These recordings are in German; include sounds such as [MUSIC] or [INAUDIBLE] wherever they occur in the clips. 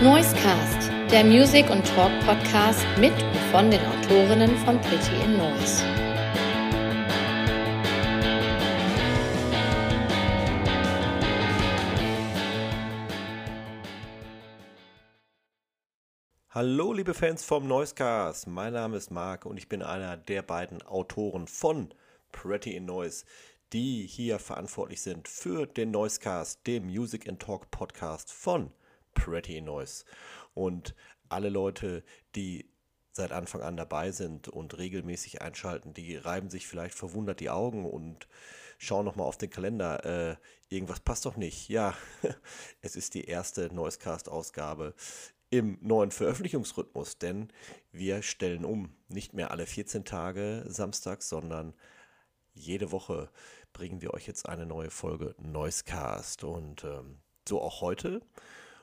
Noisecast, der Music- und Talk-Podcast mit und von den Autorinnen von Pretty in Noise. Hallo liebe Fans vom Noisecast, mein Name ist Marc und ich bin einer der beiden Autoren von Pretty in Noise, die hier verantwortlich sind für den Noisecast, dem Music and Talk Podcast von Pretty Noise. Und alle Leute, die seit Anfang an dabei sind und regelmäßig einschalten, die reiben sich vielleicht verwundert die Augen und schauen nochmal auf den Kalender. Äh, irgendwas passt doch nicht. Ja, [LAUGHS] es ist die erste Noisecast-Ausgabe im neuen Veröffentlichungsrhythmus, denn wir stellen um. Nicht mehr alle 14 Tage samstags, sondern jede Woche bringen wir euch jetzt eine neue Folge Noisecast. Und ähm, so auch heute.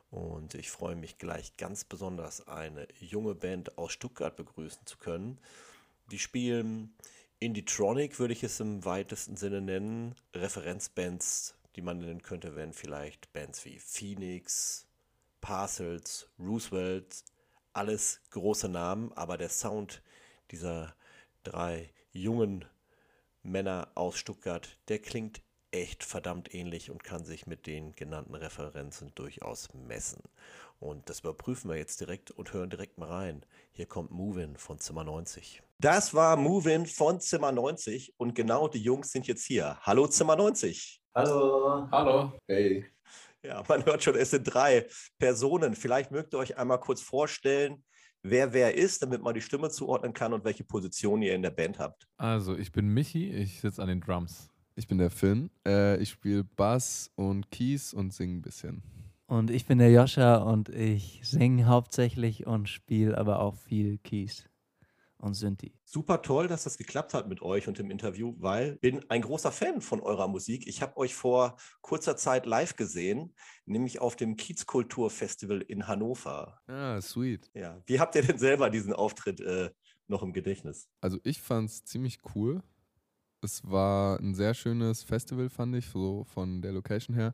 Und ich freue mich gleich ganz besonders, eine junge Band aus Stuttgart begrüßen zu können. Die spielen Indietronic, würde ich es im weitesten Sinne nennen. Referenzbands, die man nennen könnte, wären vielleicht Bands wie Phoenix, Parcels, Roosevelt, alles große Namen, aber der Sound dieser drei jungen Männer aus Stuttgart, der klingt echt verdammt ähnlich und kann sich mit den genannten Referenzen durchaus messen. Und das überprüfen wir jetzt direkt und hören direkt mal rein. Hier kommt Movin von Zimmer 90. Das war Movin von Zimmer 90 und genau die Jungs sind jetzt hier. Hallo Zimmer 90. Hallo. Hallo. Hey. Ja, man hört schon, es sind drei Personen. Vielleicht mögt ihr euch einmal kurz vorstellen, wer wer ist, damit man die Stimme zuordnen kann und welche Position ihr in der Band habt. Also, ich bin Michi, ich sitze an den Drums. Ich bin der Finn. Äh, ich spiele Bass und Keys und singe ein bisschen. Und ich bin der Joscha und ich singe hauptsächlich und spiele aber auch viel Keys und Synthi. Super toll, dass das geklappt hat mit euch und dem Interview, weil ich bin ein großer Fan von eurer Musik. Ich habe euch vor kurzer Zeit live gesehen, nämlich auf dem Kiezkulturfestival in Hannover. Ah, sweet. Ja, wie habt ihr denn selber diesen Auftritt äh, noch im Gedächtnis? Also ich fand es ziemlich cool. Es war ein sehr schönes Festival, fand ich, so von der Location her.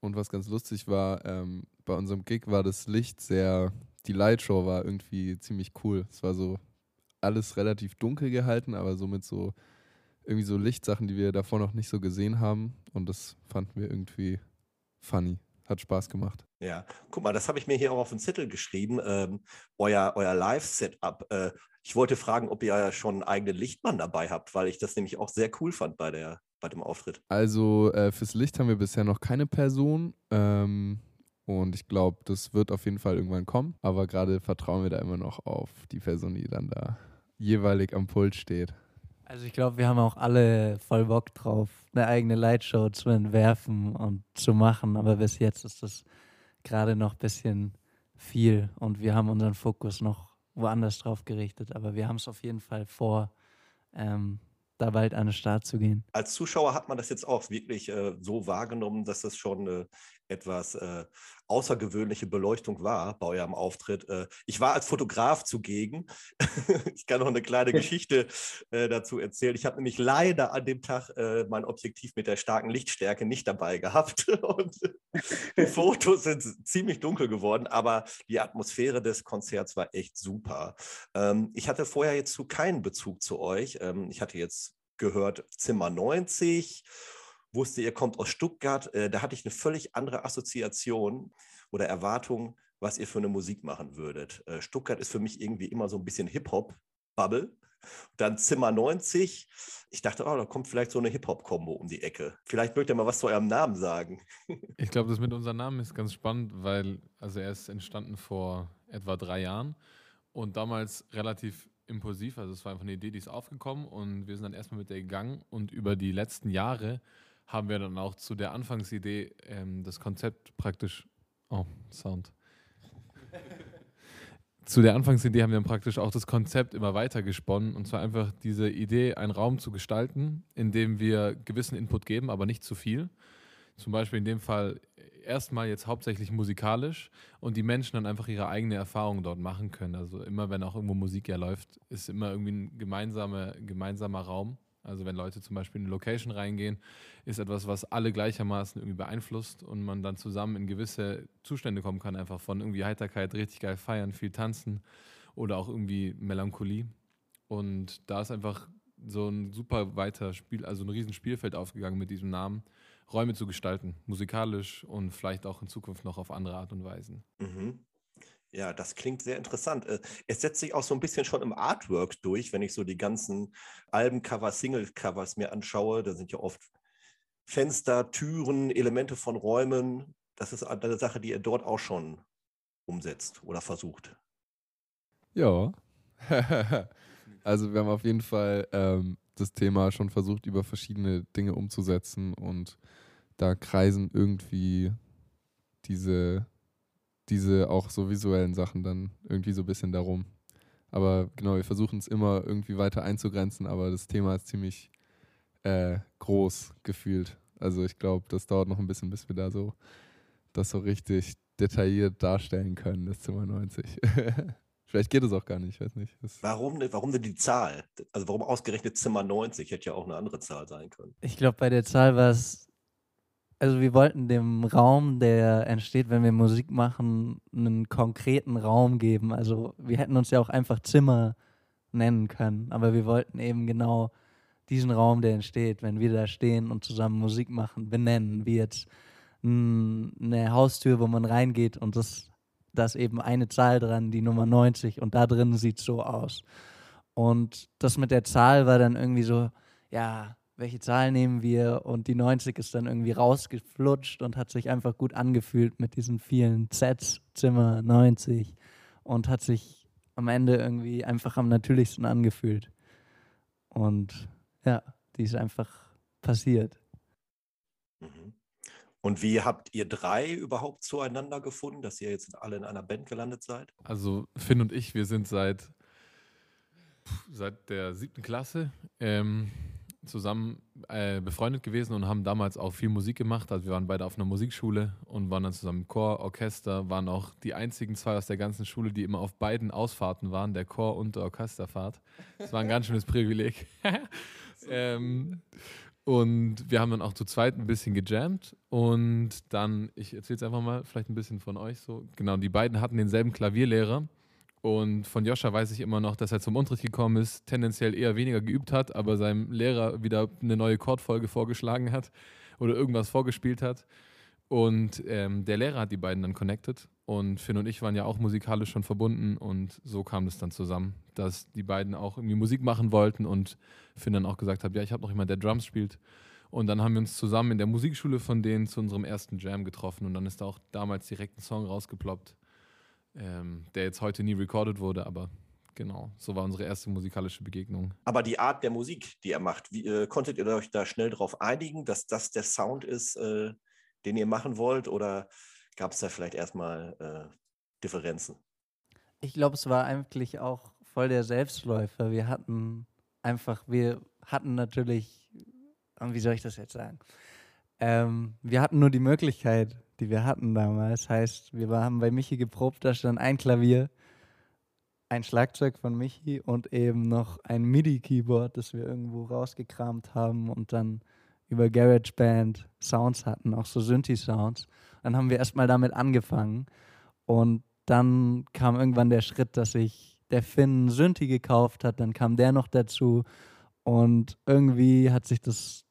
Und was ganz lustig war, ähm, bei unserem Gig war das Licht sehr, die Lightshow war irgendwie ziemlich cool. Es war so alles relativ dunkel gehalten, aber so mit so irgendwie so Lichtsachen, die wir davor noch nicht so gesehen haben. Und das fanden wir irgendwie funny. Hat Spaß gemacht. Ja, guck mal, das habe ich mir hier auch auf den Zettel geschrieben. Ähm, euer euer Live-Setup. Äh, ich wollte fragen, ob ihr ja schon einen eigenen Lichtmann dabei habt, weil ich das nämlich auch sehr cool fand bei, der, bei dem Auftritt. Also äh, fürs Licht haben wir bisher noch keine Person. Ähm, und ich glaube, das wird auf jeden Fall irgendwann kommen. Aber gerade vertrauen wir da immer noch auf die Person, die dann da jeweilig am Pult steht. Also ich glaube, wir haben auch alle voll Bock drauf, eine eigene Lightshow zu entwerfen und zu machen. Aber bis jetzt ist das gerade noch ein bisschen viel und wir haben unseren Fokus noch woanders drauf gerichtet. Aber wir haben es auf jeden Fall vor, ähm, da bald an den Start zu gehen. Als Zuschauer hat man das jetzt auch wirklich äh, so wahrgenommen, dass das schon äh, etwas äh, außergewöhnliche Beleuchtung war bei eurem Auftritt. Äh, ich war als Fotograf zugegen. [LAUGHS] ich kann noch eine kleine Geschichte äh, dazu erzählen. Ich habe nämlich leider an dem Tag äh, mein Objektiv mit der starken Lichtstärke nicht dabei gehabt. [LAUGHS] Und die [LAUGHS] Fotos sind ziemlich dunkel geworden, aber die Atmosphäre des Konzerts war echt super. Ähm, ich hatte vorher jetzt zu keinen Bezug zu euch. Ähm, ich hatte jetzt gehört Zimmer 90 wusste, ihr kommt aus Stuttgart, äh, da hatte ich eine völlig andere Assoziation oder Erwartung, was ihr für eine Musik machen würdet. Äh, Stuttgart ist für mich irgendwie immer so ein bisschen Hip-Hop-Bubble. Dann Zimmer 90. Ich dachte, oh, da kommt vielleicht so eine Hip-Hop-Kombo um die Ecke. Vielleicht mögt ihr mal was zu eurem Namen sagen. [LAUGHS] Ich glaube, das mit unserem Namen ist ganz spannend, weil also er ist entstanden vor etwa drei Jahren und damals relativ impulsiv. Also es war einfach eine Idee, die ist aufgekommen und wir sind dann erstmal mit der gegangen und über die letzten Jahre haben wir dann auch zu der Anfangsidee ähm, das Konzept praktisch. Oh, Sound. [LAUGHS] zu der Anfangsidee haben wir dann praktisch auch das Konzept immer weiter gesponnen und zwar einfach diese Idee, einen Raum zu gestalten, in dem wir gewissen Input geben, aber nicht zu viel. Zum Beispiel in dem Fall erstmal jetzt hauptsächlich musikalisch und die Menschen dann einfach ihre eigene Erfahrung dort machen können. Also immer wenn auch irgendwo Musik ja läuft, ist immer irgendwie ein gemeinsamer, gemeinsamer Raum Also wenn Leute zum Beispiel in eine Location reingehen, ist etwas, was alle gleichermaßen irgendwie beeinflusst und man dann zusammen in gewisse Zustände kommen kann, einfach von irgendwie Heiterkeit, richtig geil feiern, viel tanzen oder auch irgendwie Melancholie. Und da ist einfach so ein super weiter Spiel, also ein riesen Spielfeld aufgegangen mit diesem Namen, Räume zu gestalten, musikalisch und vielleicht auch in Zukunft noch auf andere Art und Weisen. Mhm. Ja, das klingt sehr interessant. Äh, es setzt sich auch so ein bisschen schon im Artwork durch, wenn ich so die ganzen Albencover, Single-Covers mir anschaue. Da sind ja oft Fenster, Türen, Elemente von Räumen. Das ist eine Sache, die ihr dort auch schon umsetzt oder versucht. Ja. [LAUGHS] also wir haben auf jeden Fall ähm, das Thema schon versucht, über verschiedene Dinge umzusetzen und da kreisen irgendwie diese, diese auch so visuellen Sachen dann irgendwie so ein bisschen darum. Aber genau, wir versuchen es immer irgendwie weiter einzugrenzen, aber das Thema ist ziemlich äh, groß gefühlt. Also ich glaube, das dauert noch ein bisschen, bis wir da so das so richtig detailliert darstellen können, das Zimmer 90. [LAUGHS] Vielleicht geht es auch gar nicht, ich weiß nicht. Das warum, warum denn die Zahl? Also warum ausgerechnet Zimmer 90? Hätte ja auch eine andere Zahl sein können. Ich glaube, bei der Zahl war es, also wir wollten dem Raum, der entsteht, wenn wir Musik machen, einen konkreten Raum geben. Also wir hätten uns ja auch einfach Zimmer nennen können, aber wir wollten eben genau diesen Raum, der entsteht, wenn wir da stehen und zusammen Musik machen, benennen, wie jetzt eine Haustür, wo man reingeht und das da ist eben eine Zahl dran, die Nummer 90 und da drin sieht so aus. Und das mit der Zahl war dann irgendwie so, ja, welche Zahl nehmen wir? Und die 90 ist dann irgendwie rausgeflutscht und hat sich einfach gut angefühlt mit diesen vielen Sets, Zimmer 90 und hat sich am Ende irgendwie einfach am natürlichsten angefühlt. Und ja, die ist einfach passiert. Mhm. Und wie habt ihr drei überhaupt zueinander gefunden, dass ihr jetzt alle in einer Band gelandet seid? Also Finn und ich, wir sind seit, seit der siebten Klasse ähm, zusammen äh, befreundet gewesen und haben damals auch viel Musik gemacht. Also wir waren beide auf einer Musikschule und waren dann zusammen im Chor, Orchester, waren auch die einzigen zwei aus der ganzen Schule, die immer auf beiden Ausfahrten waren, der Chor und der Orchesterfahrt. Das war ein ganz schönes Privileg. [LAUGHS] ähm, und wir haben dann auch zu zweit ein bisschen gejammt und dann, ich erzähle es einfach mal, vielleicht ein bisschen von euch so. Genau, die beiden hatten denselben Klavierlehrer und von Joscha weiß ich immer noch, dass er zum Unterricht gekommen ist, tendenziell eher weniger geübt hat, aber seinem Lehrer wieder eine neue Chordfolge vorgeschlagen hat oder irgendwas vorgespielt hat. Und ähm, der Lehrer hat die beiden dann connected und Finn und ich waren ja auch musikalisch schon verbunden und so kam es dann zusammen, dass die beiden auch irgendwie Musik machen wollten und Finn dann auch gesagt hat, ja, ich habe noch jemanden, der Drums spielt. Und dann haben wir uns zusammen in der Musikschule von denen zu unserem ersten Jam getroffen und dann ist da auch damals direkt ein Song rausgeploppt, ähm, der jetzt heute nie recorded wurde, aber genau, so war unsere erste musikalische Begegnung. Aber die Art der Musik, die er macht, wie, äh, konntet ihr euch da schnell darauf einigen, dass das der Sound ist, äh, den ihr machen wollt? Oder gab es da vielleicht erstmal äh, Differenzen? Ich glaube, es war eigentlich auch voll der Selbstläufer. Wir hatten einfach, wir hatten natürlich, wie soll ich das jetzt sagen? Ähm, wir hatten nur die Möglichkeit, die wir hatten damals. Heißt, wir haben bei Michi geprobt, da stand ein Klavier, ein Schlagzeug von Michi und eben noch ein MIDI-Keyboard, das wir irgendwo rausgekramt haben und dann über GarageBand Sounds hatten, auch so Synthi-Sounds. Dann haben wir erstmal damit angefangen und dann kam irgendwann der Schritt, dass sich der Finn Synthi gekauft hat, dann kam der noch dazu und irgendwie hat sich das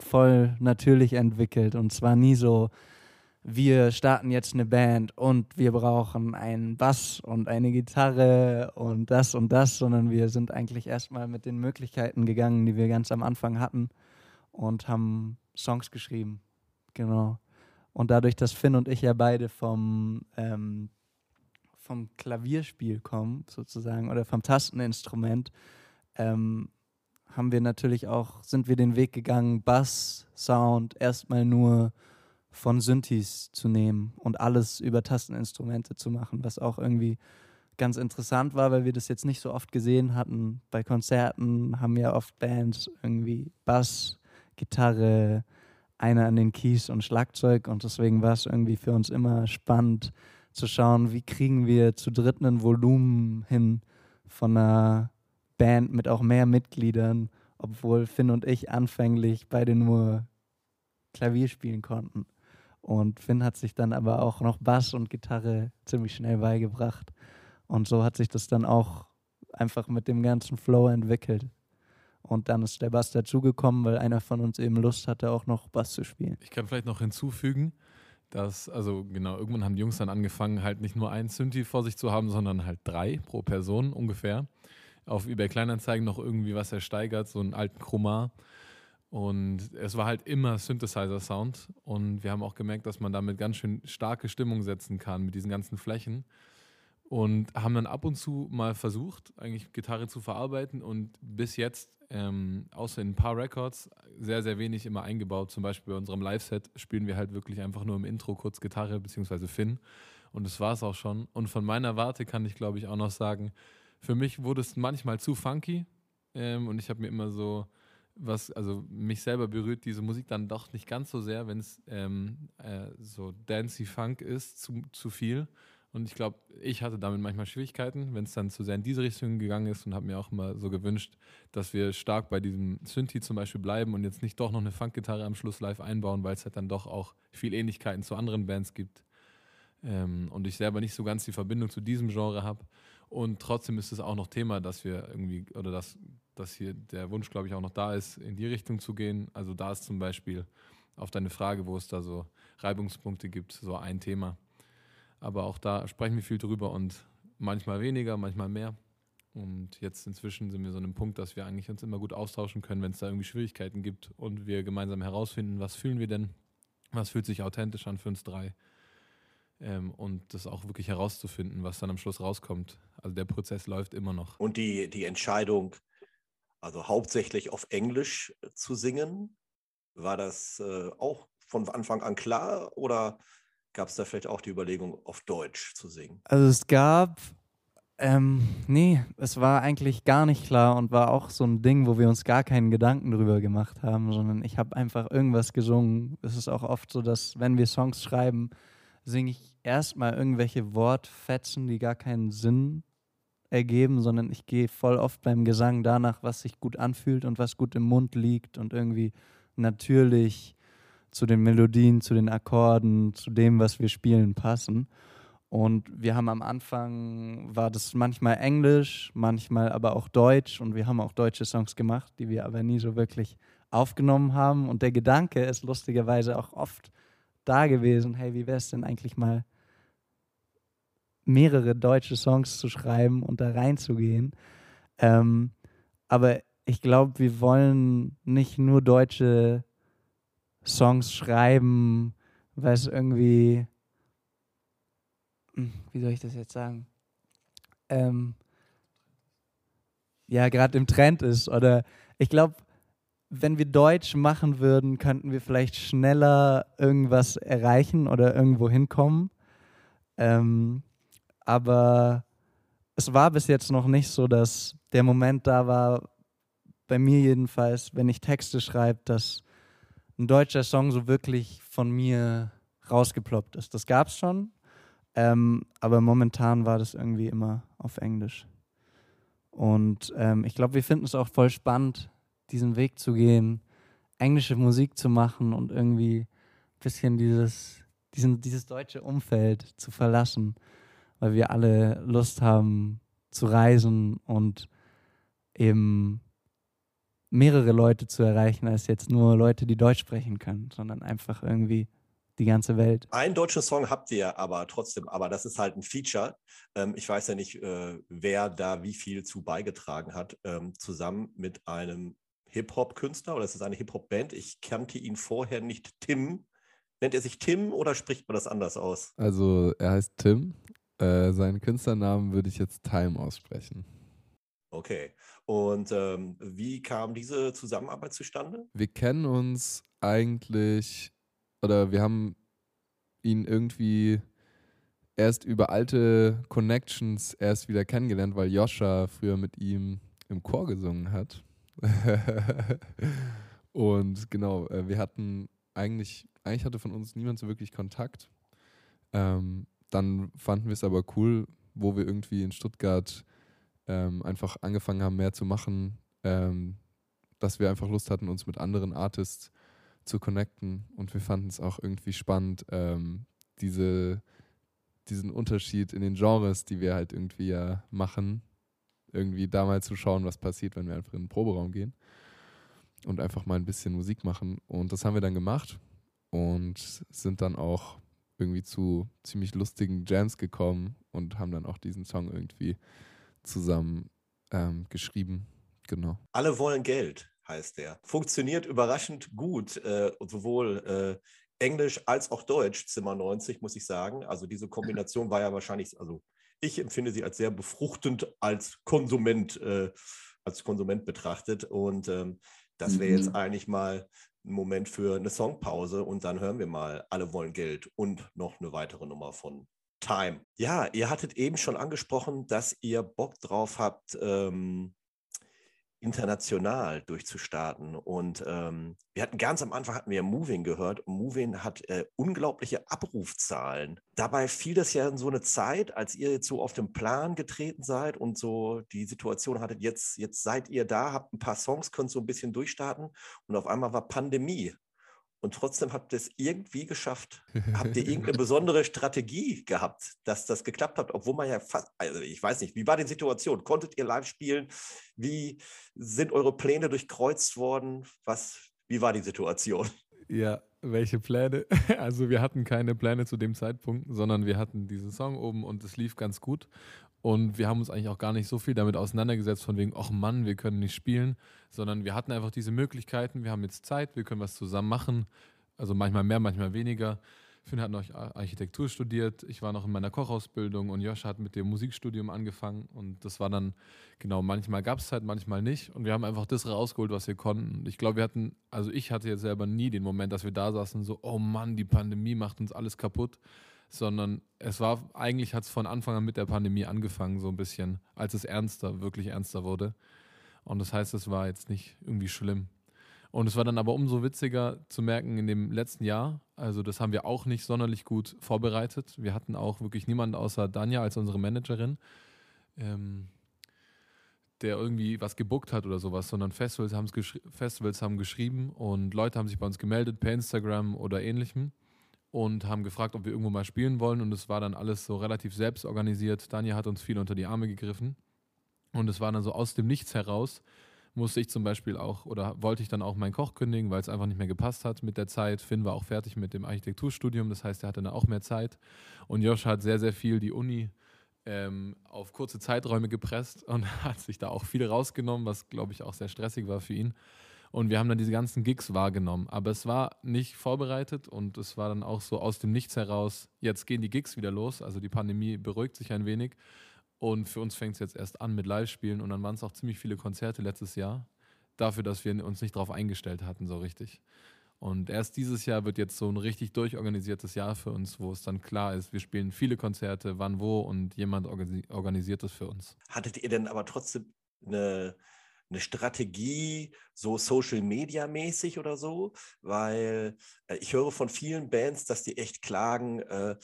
voll natürlich entwickelt und zwar nie so, wir starten jetzt eine Band und wir brauchen einen Bass und eine Gitarre und das und das, sondern wir sind eigentlich erstmal mit den Möglichkeiten gegangen, die wir ganz am Anfang hatten und haben Songs geschrieben. Genau. Und dadurch, dass Finn und ich ja beide vom, ähm, vom Klavierspiel kommen, sozusagen, oder vom Tasteninstrument, ähm, haben wir natürlich auch, sind wir den Weg gegangen, Bass, Sound erstmal nur von Synthes zu nehmen und alles über Tasteninstrumente zu machen, was auch irgendwie ganz interessant war, weil wir das jetzt nicht so oft gesehen hatten. Bei Konzerten haben ja oft Bands irgendwie Bass, Gitarre, einer an den Keys und Schlagzeug und deswegen war es irgendwie für uns immer spannend zu schauen, wie kriegen wir zu dritt ein Volumen hin von einer Band mit auch mehr Mitgliedern obwohl Finn und ich anfänglich beide nur Klavier spielen konnten. Und Finn hat sich dann aber auch noch Bass und Gitarre ziemlich schnell beigebracht. Und so hat sich das dann auch einfach mit dem ganzen Flow entwickelt. Und dann ist der Bass dazugekommen, weil einer von uns eben Lust hatte, auch noch Bass zu spielen. Ich kann vielleicht noch hinzufügen, dass, also genau, irgendwann haben die Jungs dann angefangen, halt nicht nur ein Synthi vor sich zu haben, sondern halt drei pro Person ungefähr. Auf eBay Kleinanzeigen noch irgendwie was ersteigert, so einen alten Chromar. Und es war halt immer Synthesizer-Sound. Und wir haben auch gemerkt, dass man damit ganz schön starke Stimmung setzen kann mit diesen ganzen Flächen. Und haben dann ab und zu mal versucht, eigentlich Gitarre zu verarbeiten. Und bis jetzt, ähm, außer in ein paar Records, sehr, sehr wenig immer eingebaut. Zum Beispiel bei unserem Live-Set spielen wir halt wirklich einfach nur im Intro kurz Gitarre bzw. Finn. Und das war es auch schon. Und von meiner Warte kann ich, glaube ich, auch noch sagen, für mich wurde es manchmal zu funky. Ähm, und ich habe mir immer so was, also mich selber berührt diese Musik dann doch nicht ganz so sehr, wenn es ähm, äh, so dancey Funk ist, zu, zu viel. Und ich glaube, ich hatte damit manchmal Schwierigkeiten, wenn es dann zu sehr in diese Richtung gegangen ist und habe mir auch immer so gewünscht, dass wir stark bei diesem Synthi zum Beispiel bleiben und jetzt nicht doch noch eine Funkgitarre am Schluss live einbauen, weil es halt dann doch auch viel Ähnlichkeiten zu anderen Bands gibt. Ähm, und ich selber nicht so ganz die Verbindung zu diesem Genre habe. Und trotzdem ist es auch noch Thema, dass wir irgendwie, oder dass, dass hier der Wunsch, glaube ich, auch noch da ist, in die Richtung zu gehen. Also da ist zum Beispiel auf deine Frage, wo es da so Reibungspunkte gibt, so ein Thema. Aber auch da sprechen wir viel drüber und manchmal weniger, manchmal mehr. Und jetzt inzwischen sind wir so an einem Punkt, dass wir eigentlich uns immer gut austauschen können, wenn es da irgendwie Schwierigkeiten gibt und wir gemeinsam herausfinden, was fühlen wir denn, was fühlt sich authentisch an für uns drei ähm, und das auch wirklich herauszufinden, was dann am Schluss rauskommt. Also der Prozess läuft immer noch. Und die, die Entscheidung, also hauptsächlich auf Englisch zu singen, war das äh, auch von Anfang an klar oder gab es da vielleicht auch die Überlegung, auf Deutsch zu singen? Also es gab, ähm, nee, es war eigentlich gar nicht klar und war auch so ein Ding, wo wir uns gar keinen Gedanken drüber gemacht haben, sondern ich habe einfach irgendwas gesungen. Es ist auch oft so, dass wenn wir Songs schreiben, singe ich erstmal irgendwelche Wortfetzen, die gar keinen Sinn ergeben, sondern ich gehe voll oft beim Gesang danach, was sich gut anfühlt und was gut im Mund liegt und irgendwie natürlich zu den Melodien, zu den Akkorden, zu dem, was wir spielen, passen. Und wir haben am Anfang, war das manchmal Englisch, manchmal aber auch Deutsch und wir haben auch deutsche Songs gemacht, die wir aber nie so wirklich aufgenommen haben. Und der Gedanke ist lustigerweise auch oft da gewesen, hey, wie wäre es denn eigentlich mal mehrere deutsche Songs zu schreiben und da reinzugehen. Ähm, aber ich glaube, wir wollen nicht nur deutsche Songs schreiben, weil es irgendwie, hm, wie soll ich das jetzt sagen? Ähm, ja, gerade im Trend ist. Oder ich glaube, wenn wir Deutsch machen würden, könnten wir vielleicht schneller irgendwas erreichen oder irgendwo hinkommen. Ähm, aber es war bis jetzt noch nicht so, dass der Moment da war, bei mir jedenfalls, wenn ich Texte schreibe, dass ein deutscher Song so wirklich von mir rausgeploppt ist. Das gab es schon, ähm, aber momentan war das irgendwie immer auf Englisch. Und ähm, ich glaube, wir finden es auch voll spannend, diesen Weg zu gehen, englische Musik zu machen und irgendwie ein bisschen dieses, diesen, dieses deutsche Umfeld zu verlassen, weil wir alle Lust haben zu reisen und eben mehrere Leute zu erreichen, als jetzt nur Leute, die Deutsch sprechen können, sondern einfach irgendwie die ganze Welt. Einen deutschen Song habt ihr aber trotzdem, aber das ist halt ein Feature. Ähm, ich weiß ja nicht, äh, wer da wie viel zu beigetragen hat, ähm, zusammen mit einem Hip-Hop-Künstler oder ist es eine Hip-Hop-Band? Ich kannte ihn vorher nicht. Tim. Nennt er sich Tim oder spricht man das anders aus? Also er heißt Tim. Äh, seinen Künstlernamen würde ich jetzt Time aussprechen. Okay. Und ähm, wie kam diese Zusammenarbeit zustande? Wir kennen uns eigentlich, oder wir haben ihn irgendwie erst über alte Connections erst wieder kennengelernt, weil Joscha früher mit ihm im Chor gesungen hat. [LAUGHS] und genau, äh, wir hatten eigentlich, eigentlich hatte von uns niemand so wirklich Kontakt. Ähm, dann fanden wir es aber cool, wo wir irgendwie in Stuttgart ähm, einfach angefangen haben, mehr zu machen, ähm, dass wir einfach Lust hatten, uns mit anderen Artists zu connecten. Und wir fanden es auch irgendwie spannend, ähm, diese, diesen Unterschied in den Genres, die wir halt irgendwie ja machen, irgendwie da mal zu schauen, was passiert, wenn wir einfach in den Proberaum gehen und einfach mal ein bisschen Musik machen. Und das haben wir dann gemacht und sind dann auch irgendwie zu ziemlich lustigen Jams gekommen und haben dann auch diesen Song irgendwie zusammen ähm, geschrieben. Genau. Alle wollen Geld, heißt der. Funktioniert überraschend gut, äh, sowohl äh, Englisch als auch Deutsch, Zimmer 90, muss ich sagen. Also diese Kombination war ja wahrscheinlich, also ich empfinde sie als sehr befruchtend als Konsument, äh, als Konsument betrachtet. Und ähm, das wäre jetzt mhm. eigentlich mal ein Moment für eine Songpause und dann hören wir mal Alle wollen Geld und noch eine weitere Nummer von Time. Ja, ihr hattet eben schon angesprochen, dass ihr Bock drauf habt, ähm, international durchzustarten. Und ähm, wir hatten ganz am Anfang hatten wir Moving gehört. Moving hat äh, unglaubliche Abrufzahlen. Dabei fiel das ja in so eine Zeit, als ihr jetzt so auf den Plan getreten seid und so die Situation hattet, jetzt, jetzt seid ihr da, habt ein paar Songs, könnt so ein bisschen durchstarten und auf einmal war Pandemie und trotzdem habt ihr es irgendwie geschafft. Habt ihr irgendeine [LAUGHS] besondere Strategie gehabt, dass das geklappt hat, obwohl man ja fast, also ich weiß nicht, wie war die Situation? Konntet ihr live spielen? Wie sind eure Pläne durchkreuzt worden? Was, wie war die Situation? Ja, welche Pläne? [LAUGHS] Also wir hatten keine Pläne zu dem Zeitpunkt, sondern wir hatten diesen Song oben und es lief ganz gut. Und wir haben uns eigentlich auch gar nicht so viel damit auseinandergesetzt, von wegen, ach Mann, wir können nicht spielen, sondern wir hatten einfach diese Möglichkeiten, wir haben jetzt Zeit, wir können was zusammen machen. Also manchmal mehr, manchmal weniger. Finn hat noch Architektur studiert, ich war noch in meiner Kochausbildung und Josh hat mit dem Musikstudium angefangen und das war dann, genau, manchmal gab es Zeit, manchmal nicht und wir haben einfach das rausgeholt, was wir konnten. Ich glaube, wir hatten, also ich hatte jetzt selber nie den Moment, dass wir da saßen, so, oh Mann, die Pandemie macht uns alles kaputt, sondern es war, eigentlich hat es von Anfang an mit der Pandemie angefangen, so ein bisschen, als es ernster, wirklich ernster wurde. Und das heißt, es war jetzt nicht irgendwie schlimm. Und es war dann aber umso witziger zu merken in dem letzten Jahr, also das haben wir auch nicht sonderlich gut vorbereitet. Wir hatten auch wirklich niemanden außer Danja als unsere Managerin, ähm, der irgendwie was gebuckt hat oder sowas, sondern Festivals, Festivals haben geschrieben und Leute haben sich bei uns gemeldet per Instagram oder ähnlichem und haben gefragt, ob wir irgendwo mal spielen wollen. Und es war dann alles so relativ selbst organisiert. Daniel hat uns viel unter die Arme gegriffen. Und es war dann so aus dem Nichts heraus, musste ich zum Beispiel auch oder wollte ich dann auch meinen Koch kündigen, weil es einfach nicht mehr gepasst hat mit der Zeit. Finn war auch fertig mit dem Architekturstudium, das heißt, er hatte dann auch mehr Zeit. Und Josh hat sehr, sehr viel die Uni ähm, auf kurze Zeiträume gepresst und [LAUGHS] hat sich da auch viel rausgenommen, was glaube ich auch sehr stressig war für ihn. Und wir haben dann diese ganzen Gigs wahrgenommen. Aber es war nicht vorbereitet und es war dann auch so aus dem Nichts heraus, jetzt gehen die Gigs wieder los. Also die Pandemie beruhigt sich ein wenig. Und für uns fängt es jetzt erst an mit Live-Spielen. Und dann waren es auch ziemlich viele Konzerte letztes Jahr. Dafür, dass wir uns nicht darauf eingestellt hatten, so richtig. Und erst dieses Jahr wird jetzt so ein richtig durchorganisiertes Jahr für uns, wo es dann klar ist, wir spielen viele Konzerte, wann wo und jemand organisiert das für uns. Hattet ihr denn aber trotzdem eine eine Strategie, so Social Media mäßig oder so, weil äh, ich höre von vielen Bands, dass die echt klagen, äh,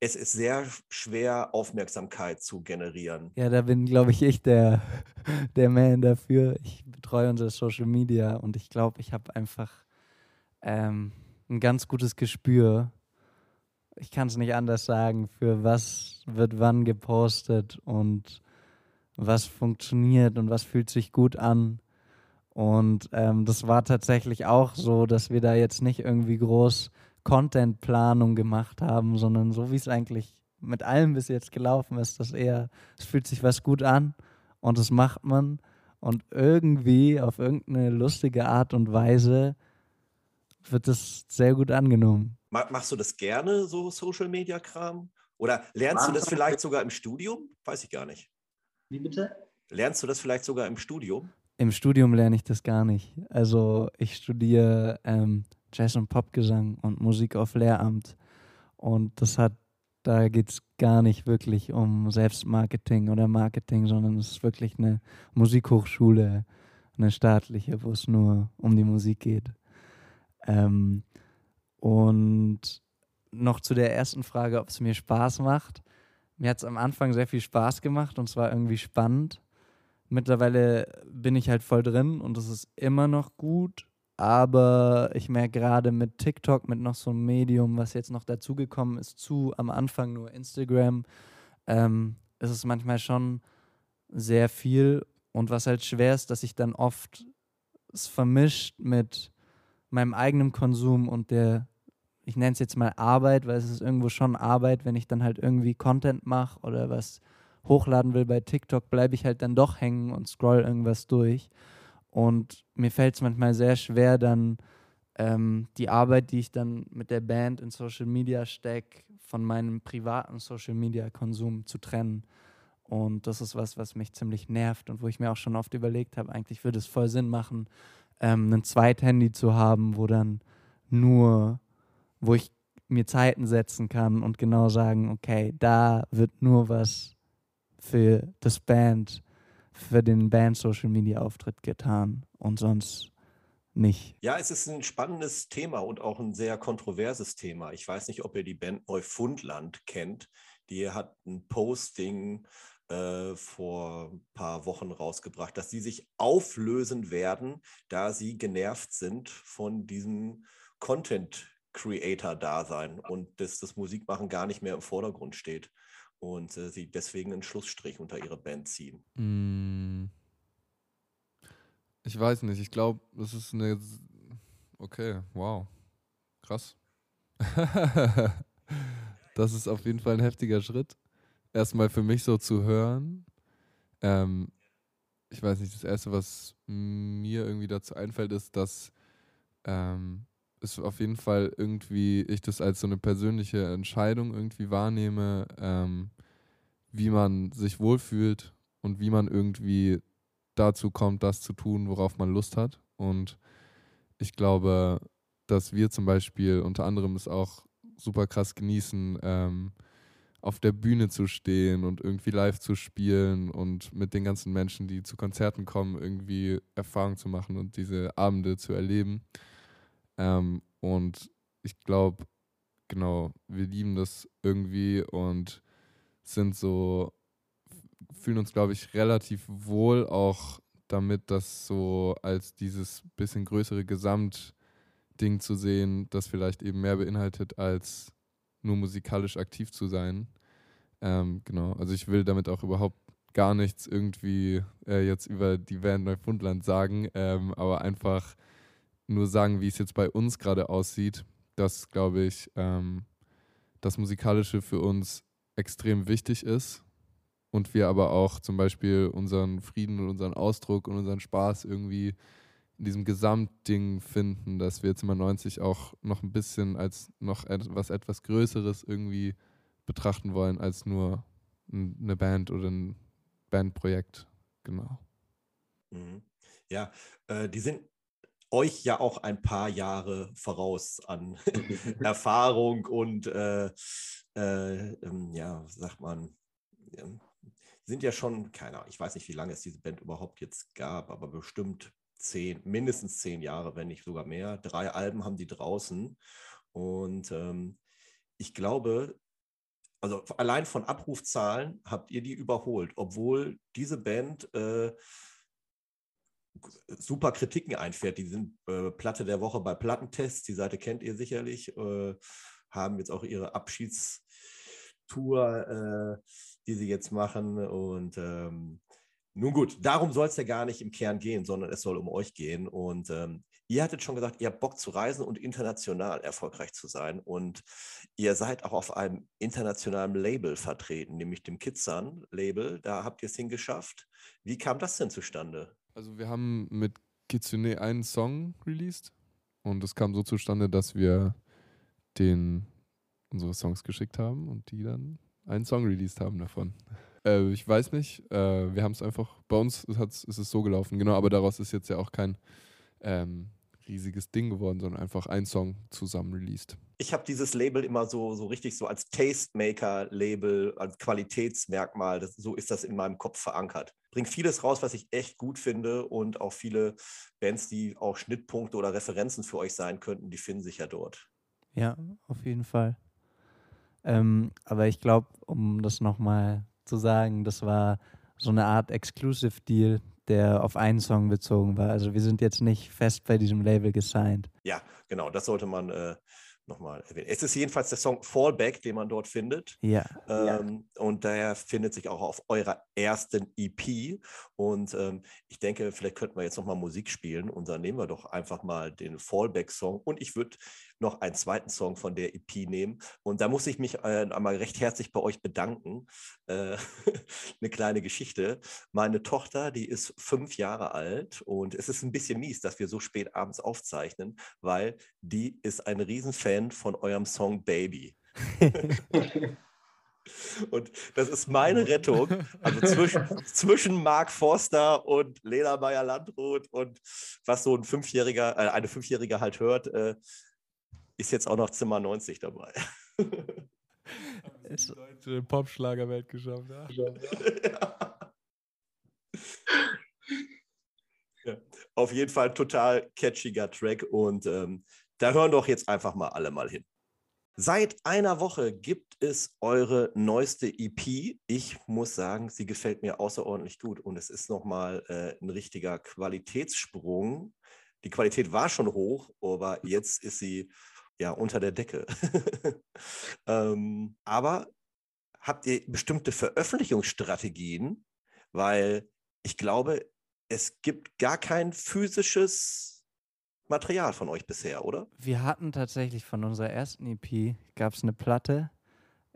es ist sehr schwer, Aufmerksamkeit zu generieren. Ja, da bin, glaube ich, ich der, [LAUGHS] der Man dafür. Ich betreue unser Social Media und ich glaube, ich habe einfach ähm, ein ganz gutes Gespür. Ich kann es nicht anders sagen, für was wird wann gepostet und was funktioniert und was fühlt sich gut an. Und ähm, das war tatsächlich auch so, dass wir da jetzt nicht irgendwie groß Content-Planung gemacht haben, sondern so wie es eigentlich mit allem bis jetzt gelaufen ist, dass eher, es fühlt sich was gut an und das macht man und irgendwie auf irgendeine lustige Art und Weise wird das sehr gut angenommen. Machst du das gerne, so Social-Media-Kram? Oder lernst du das vielleicht sogar im Studium? Weiß ich gar nicht. Wie bitte? Lernst du das vielleicht sogar im Studium? Im Studium lerne ich das gar nicht. Also ich studiere ähm, Jazz- und Popgesang und Musik auf Lehramt. Und das hat, da geht es gar nicht wirklich um Selbstmarketing oder Marketing, sondern es ist wirklich eine Musikhochschule, eine staatliche, wo es nur um die Musik geht. Ähm, und noch zu der ersten Frage, ob es mir Spaß macht. Mir hat es am Anfang sehr viel Spaß gemacht und es war irgendwie spannend. mittlerweile bin ich halt voll drin und es ist immer noch gut. Aber ich merke gerade mit TikTok, mit noch so einem Medium, was jetzt noch dazugekommen ist, zu am Anfang nur Instagram, ähm, ist es manchmal schon sehr viel. Und was halt schwer ist, dass ich dann oft es vermischt mit meinem eigenen Konsum und der, ich nenne es jetzt mal Arbeit, weil es ist irgendwo schon Arbeit, wenn ich dann halt irgendwie Content mache oder was hochladen will bei TikTok, bleibe ich halt dann doch hängen und scroll irgendwas durch. Und mir fällt es manchmal sehr schwer, dann ähm, die Arbeit, die ich dann mit der Band in Social Media stecke, von meinem privaten Social Media Konsum zu trennen. Und das ist was, was mich ziemlich nervt und wo ich mir auch schon oft überlegt habe, eigentlich würde es voll Sinn machen, ähm, ein Zweithandy zu haben, wo dann nur, wo ich mir Zeiten setzen kann und genau sagen, okay, da wird nur was für das Band, für den Band-Social-Media-Auftritt getan und sonst nicht. Ja, es ist ein spannendes Thema und auch ein sehr kontroverses Thema. Ich weiß nicht, ob ihr die Band Neufundland kennt. Die hat ein Posting äh, vor ein paar Wochen rausgebracht, dass sie sich auflösen werden, da sie genervt sind von diesem Content Creator-Dasein und dass das Musikmachen gar nicht mehr im Vordergrund steht und äh, sie deswegen einen Schlussstrich unter ihre Band ziehen. Mm. Ich weiß nicht, ich glaube, das ist eine. Okay, wow. Krass. [LAUGHS] das ist auf jeden Fall ein heftiger Schritt. Erstmal für mich so zu hören. Ähm, ich weiß nicht, das Erste, was mir irgendwie dazu einfällt, ist, dass ähm, es auf jeden Fall irgendwie, ich das als so eine persönliche Entscheidung irgendwie wahrnehme, ähm, wie man sich wohlfühlt und wie man irgendwie dazu kommt, das zu tun, worauf man Lust hat. Und ich glaube, dass wir zum Beispiel unter anderem es auch super krass genießen, ähm, auf der Bühne zu stehen und irgendwie live zu spielen und mit den ganzen Menschen, die zu Konzerten kommen, irgendwie Erfahrung zu machen und diese Abende zu erleben. Ähm, und ich glaube, genau, wir lieben das irgendwie und sind so, fühlen uns, glaube ich, relativ wohl auch damit, das so als dieses bisschen größere Gesamtding zu sehen, das vielleicht eben mehr beinhaltet, als nur musikalisch aktiv zu sein. Ähm, genau, also ich will damit auch überhaupt gar nichts irgendwie äh, jetzt über die Band Neufundland sagen, ähm, aber einfach nur sagen, wie es jetzt bei uns gerade aussieht, dass, glaube ich, ähm, das Musikalische für uns extrem wichtig ist und wir aber auch zum Beispiel unseren Frieden und unseren Ausdruck und unseren Spaß irgendwie in diesem Gesamtding finden, dass wir jetzt immer 90 auch noch ein bisschen als noch etwas etwas Größeres irgendwie betrachten wollen als nur eine Band oder ein Bandprojekt. Genau. Mhm. Ja, äh, die sind euch ja auch ein paar Jahre voraus an [LAUGHS] Erfahrung und äh, äh, ähm, ja, sagt man, ja, sind ja schon, keine Ahnung, ich weiß nicht, wie lange es diese Band überhaupt jetzt gab, aber bestimmt zehn, mindestens zehn Jahre, wenn nicht sogar mehr. Drei Alben haben die draußen. Und ähm, ich glaube, also allein von Abrufzahlen habt ihr die überholt, obwohl diese Band äh, super Kritiken einfährt. Die sind äh, Platte der Woche bei Plattentests, die Seite kennt ihr sicherlich, äh, haben jetzt auch ihre Abschiedstour, äh, die sie jetzt machen. Und ähm, nun gut, darum soll es ja gar nicht im Kern gehen, sondern es soll um euch gehen. Und ähm, ihr hattet schon gesagt, ihr habt Bock zu reisen und international erfolgreich zu sein. Und ihr seid auch auf einem internationalen Label vertreten, nämlich dem Kidsan Label. Da habt ihr es hingeschafft. Wie kam das denn zustande? Also wir haben mit Kitsune einen Song released und es kam so zustande, dass wir den unsere Songs geschickt haben und die dann einen Song released haben davon. Äh, ich weiß nicht, äh, wir haben es einfach, bei uns ist es so gelaufen, genau, aber daraus ist jetzt ja auch kein ähm, riesiges Ding geworden, sondern einfach ein Song zusammen released. Ich habe dieses Label immer so, so richtig so als Tastemaker-Label, als Qualitätsmerkmal, das, so ist das in meinem Kopf verankert. Bringt vieles raus, was ich echt gut finde und auch viele Bands, die auch Schnittpunkte oder Referenzen für euch sein könnten, die finden sich ja dort. Ja, auf jeden Fall. Ähm, aber ich glaube, um das nochmal zu sagen, das war so eine Art Exclusive Deal, der auf einen Song bezogen war. Also wir sind jetzt nicht fest bei diesem Label gesigned. Ja, genau, das sollte man äh, nochmal erwähnen. Es ist jedenfalls der Song Fallback, den man dort findet. Ja. Ähm, Und der findet sich auch auf eurer ersten EP. Und ähm, ich denke, vielleicht könnten wir jetzt nochmal Musik spielen und dann nehmen wir doch einfach mal den Fallback-Song. Und ich würde noch einen zweiten Song von der EP nehmen. Und da muss ich mich äh, einmal recht herzlich bei euch bedanken. Äh, [LAUGHS] eine kleine Geschichte. Meine Tochter, die ist fünf Jahre alt und es ist ein bisschen mies, dass wir so spät abends aufzeichnen, weil die ist ein Riesenfan von eurem Song Baby. [LAUGHS] [LAUGHS] Und das ist meine Rettung. Also zwischen, [LAUGHS] zwischen Mark Forster und Lena Meyer-Landrut und was so ein Fünfjähriger, äh, eine Fünfjährige halt hört, äh, ist jetzt auch noch Zimmer 90 dabei. Die deutsche Popschlagerwelt geschafft. Ja. ja. ja. Auf jeden Fall total catchiger Track und ähm, da hören doch jetzt einfach mal alle mal hin. Seit einer Woche gibt es eure neueste EP. Ich muss sagen, sie gefällt mir außerordentlich gut und es ist nochmal äh, ein richtiger Qualitätssprung. Die Qualität war schon hoch, aber [LAUGHS] jetzt ist sie ja unter der Decke. [LAUGHS] ähm, aber habt ihr bestimmte Veröffentlichungsstrategien? Weil ich glaube, es gibt gar kein physisches Material von euch bisher, oder? Wir hatten tatsächlich von unserer ersten EP, gab es eine Platte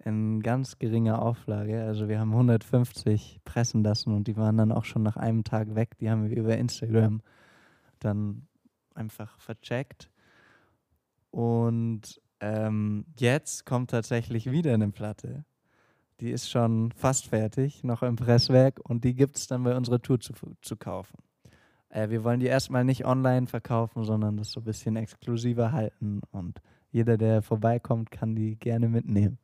in ganz geringer Auflage. Also wir haben 150 pressen lassen und die waren dann auch schon nach einem Tag weg. Die haben wir über Instagram dann einfach vercheckt. Und ähm, jetzt kommt tatsächlich wieder eine Platte. Die ist schon fast fertig, noch im Presswerk und die gibt es dann bei unserer Tour zu, zu kaufen. Äh, wir wollen die erstmal nicht online verkaufen, sondern das so ein bisschen exklusiver halten und jeder, der vorbeikommt, kann die gerne mitnehmen.